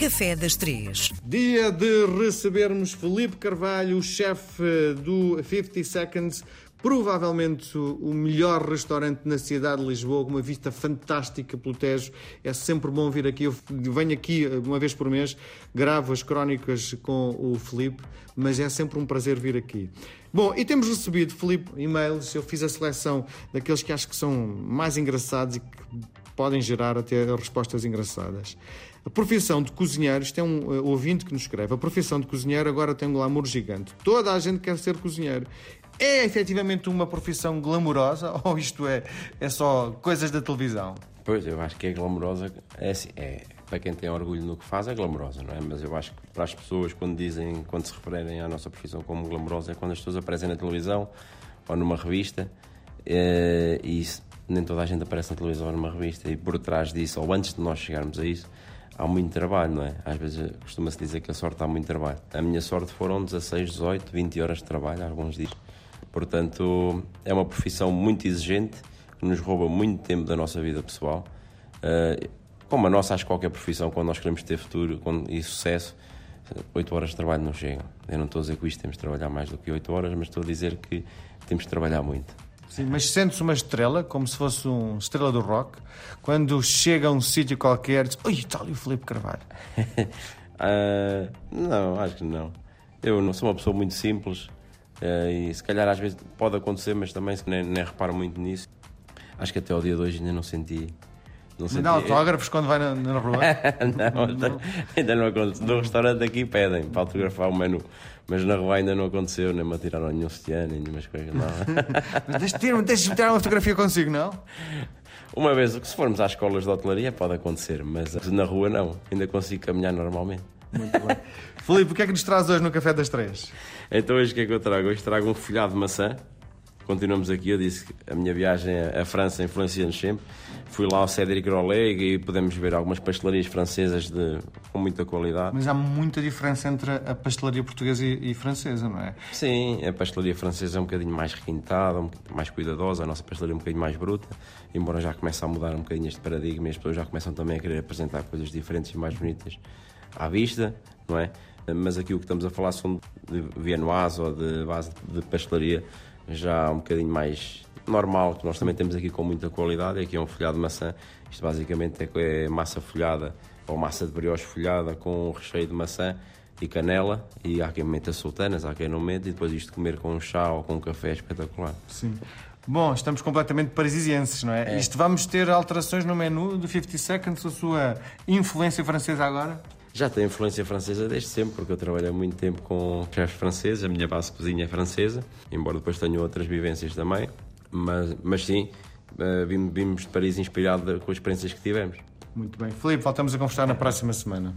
Café das Três. Dia de recebermos Felipe Carvalho, chefe do 50 Seconds, provavelmente o melhor restaurante na cidade de Lisboa, com uma vista fantástica pelo Tejo. É sempre bom vir aqui. Eu venho aqui uma vez por mês, gravo as crónicas com o Felipe, mas é sempre um prazer vir aqui. Bom, e temos recebido, Felipe, e-mails. Eu fiz a seleção daqueles que acho que são mais engraçados e que podem gerar até respostas engraçadas. A profissão de cozinheiro, isto é um uh, ouvinte que nos escreve, a profissão de cozinheiro agora tem um glamour gigante. Toda a gente quer ser cozinheiro. É efetivamente uma profissão glamourosa ou isto é, é só coisas da televisão? Pois, eu acho que é glamourosa, é assim, é, para quem tem orgulho no que faz é glamourosa, não é? Mas eu acho que para as pessoas, quando dizem, quando se referem à nossa profissão como glamourosa, é quando as pessoas aparecem na televisão ou numa revista é, e nem toda a gente aparece na televisão ou numa revista e por trás disso, ou antes de nós chegarmos a isso, há muito trabalho, não é? Às vezes costuma-se dizer que a sorte há muito trabalho. A minha sorte foram 16, 18, 20 horas de trabalho, alguns dias. Portanto, é uma profissão muito exigente, que nos rouba muito tempo da nossa vida pessoal. Uh, como a nossa, acho que qualquer profissão, quando nós queremos ter futuro e sucesso, 8 horas de trabalho não chegam. Eu não estou a dizer que isto temos de trabalhar mais do que 8 horas, mas estou a dizer que temos de trabalhar muito. Sim, mas sentes uma estrela, como se fosse uma estrela do rock, quando chega a um sítio qualquer, diz, ui, está ali o Felipe Carvalho. uh, não, acho que não. Eu não sou uma pessoa muito simples e se calhar às vezes pode acontecer, mas também nem, nem reparo muito nisso. Acho que até ao dia de hoje ainda não senti não sei. Dá autógrafos quando vai na, na rua? não, não, ainda não aconteceu. No restaurante aqui pedem para autografar o menu. Mas na rua ainda não aconteceu, nem me atiraram nenhum sutiã, nem nenhumas coisas. Não. Deixa-me deixa tirar uma fotografia consigo, não? Uma vez, se formos às escolas de hotelaria, pode acontecer, mas na rua não. Ainda consigo caminhar normalmente. Muito bem. Filipe, o que é que nos traz hoje no Café das Três? Então, hoje o que é que eu trago? Hoje trago um folhado de maçã continuamos aqui. Eu disse que a minha viagem à França influencia-nos sempre. Fui lá ao Cédric Rollet e podemos ver algumas pastelarias francesas de, com muita qualidade. Mas há muita diferença entre a pastelaria portuguesa e, e francesa, não é? Sim, a pastelaria francesa é um bocadinho mais requintada, um mais cuidadosa, a nossa pastelaria é um bocadinho mais bruta, embora já comece a mudar um bocadinho este paradigma e as pessoas já começam também a querer apresentar coisas diferentes e mais bonitas à vista, não é? Mas aqui o que estamos a falar são de viennoise ou de base de pastelaria já um bocadinho mais normal, que nós também temos aqui com muita qualidade. Aqui é um folhado de maçã. Isto basicamente é, é massa folhada ou massa de brioche folhada com recheio de maçã e canela. E há quem meta sultanas, há quem não meta. E depois isto comer com um chá ou com um café é espetacular. Sim. Bom, estamos completamente parisienses, não é? é? Isto vamos ter alterações no menu do 50 Seconds, a sua influência francesa agora? Já tenho influência francesa desde sempre, porque eu trabalhei muito tempo com chefes franceses, a minha base de cozinha é francesa, embora depois tenha outras vivências também. Mas, mas sim, uh, vimos de Paris inspirado com as experiências que tivemos. Muito bem. Filipe, voltamos a conversar na próxima semana.